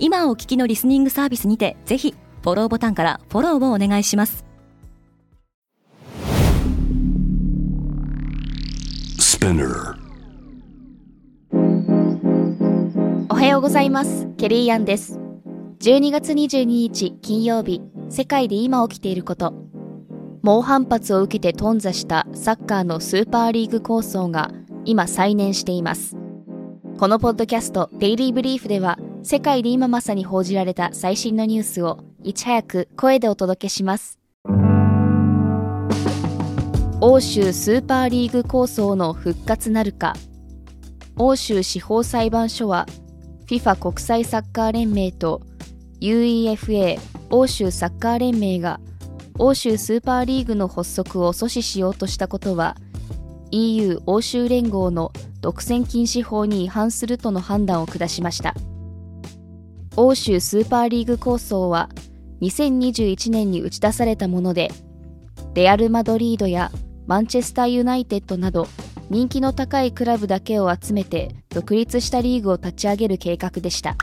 今お聞きのリスニングサービスにてぜひフォローボタンからフォローをお願いします。おはようございます。ケリーアンです。12月22日金曜日世界で今起きていること。猛反発を受けて頓挫したサッカーのスーパーリーグ構想が今再燃しています。このポッドキャストデイリーブリーフでは世界で今まさに報じられた最新のニュースをいち早く声でお届けします。欧州スーパーリーグ構想の復活なるか。欧州司法裁判所は FIFA 国際サッカー連盟と UEFA 欧州サッカー連盟が欧州スーパーリーグの発足を阻止しようとしたことは EU 欧州連合の独占禁止法に違反するとの判断を下しました。欧州スーパーリーグ構想は2021年に打ち出されたものでレアル・マドリードやマンチェスター・ユナイテッドなど人気の高いクラブだけを集めて独立したリーグを立ち上げる計画でした。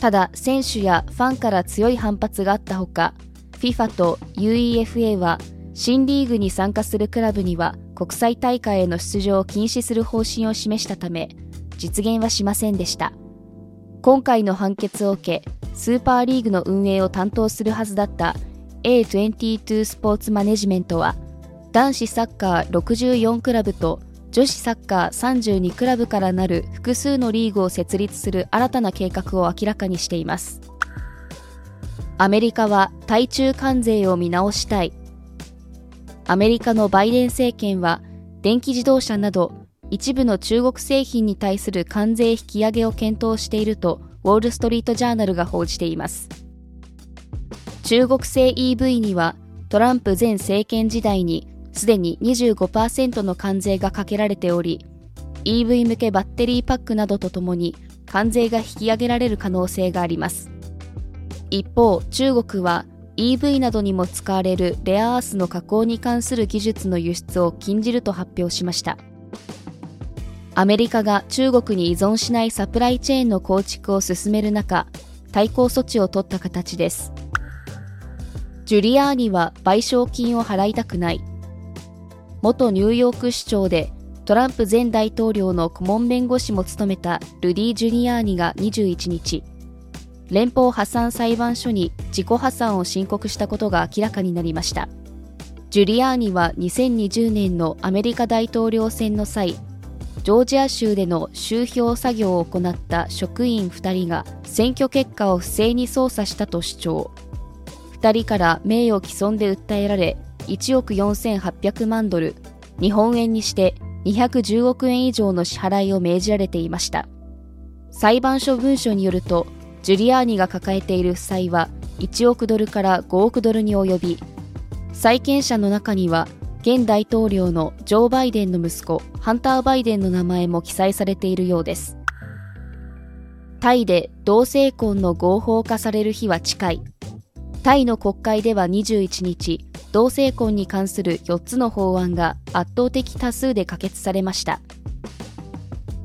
ただ選手やファンから強い反発があったほか FIFA と UEFA は新リーグに参加するクラブには国際大会への出場を禁止する方針を示したため実現はしませんでした。今回の判決を受けスーパーリーグの運営を担当するはずだった A22 スポーツマネジメントは男子サッカー64クラブと女子サッカー32クラブからなる複数のリーグを設立する新たな計画を明らかにしています。アメリカは対中関税を見直したい。アメリカのバイデン政権は電気自動車など一部の中国製品に対する関税引き上げを検討しているとウォール・ストリート・ジャーナルが報じています。中国製 EV にはトランプ前政権時代にすでに25%の関税がかけられており EV 向けバッテリーパックなどとともに関税が引き上げられる可能性があります。一方中国は EV などにも使われるレアアースの加工に関する技術の輸出を禁じると発表しました。アメリカが中国に依存しないサプライチェーンの構築を進める中対抗措置を取った形です。ジュリアーニは賠償金を払いたくない。元ニューヨーク市長でトランプ前大統領の顧問弁護士も務めたルディ・ジュニアーニが21日連邦破産裁判所に自己破産を申告したことが明らかになりました。ジュリアーニは2020年のアメリカ大統領選の際ジョージア州での集票作業を行った職員2人が選挙結果を不正に操作したと主張。2人から名誉毀損で訴えられ1億4800万ドル日本円にして210億円以上の支払いを命じられていました。裁判所文書によるとジュリアーニが抱えている負債は1億ドルから5億ドルに及び債権者の中には現大統領のジョー・バイデンの息子ハンター・バイデンの名前も記載されているようです。タイで同性婚の合法化される日は近い。タイの国会では21日同性婚に関する4つの法案が圧倒的多数で可決されました。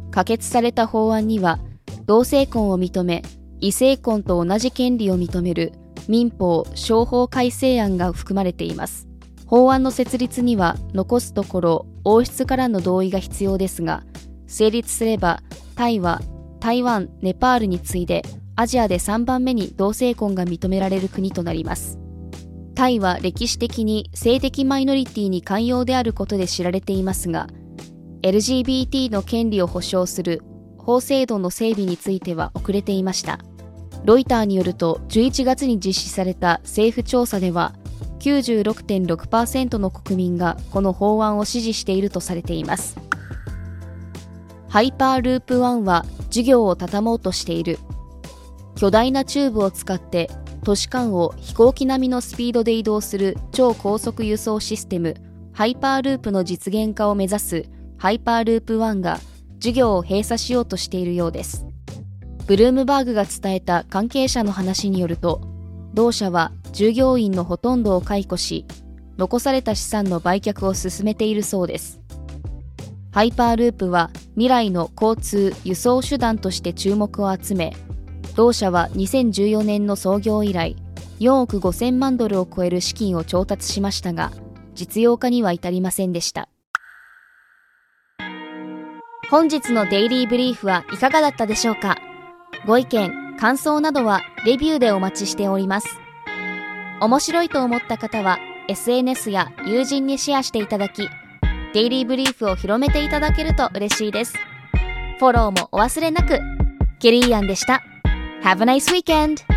可決された法案には同性婚を認め異性婚と同じ権利を認める民法商法改正案が含まれています。法案の設立には残すところ王室からの同意が必要ですが成立すればタイは台湾ネパールに次いでアジアで3番目に同性婚が認められる国となります。タイは歴史的に性的マイノリティに寛容であることで知られていますが LGBT の権利を保障する法制度の整備については遅れていました。ロイターによると11月に実施された政府調査では96.6%の国民がこの法案を支持しているとされています。ハイパーループ1は事業を畳もうとしている。巨大なチューブを使って都市間を飛行機並みのスピードで移動する超高速輸送システムハイパーループの実現化を目指すハイパーループ1が事業を閉鎖しようとしているようです。ブルームバーグが伝えた関係者の話によると同社は従業員のほとんどを解雇し残された資産の売却を進めているそうです。ハイパーループは未来の交通・輸送手段として注目を集め同社は2014年の創業以来4億5000万ドルを超える資金を調達しましたが実用化には至りませんでした。本日のデイリーブリーフはいかがだったでしょうか？ご意見、感想などはレビューでお待ちしております。面白いと思った方は SNS や友人にシェアしていただきデイリーブリーフを広めていただけると嬉しいです。フォローもお忘れなく。ケリーアンでした。Have a nice weekend!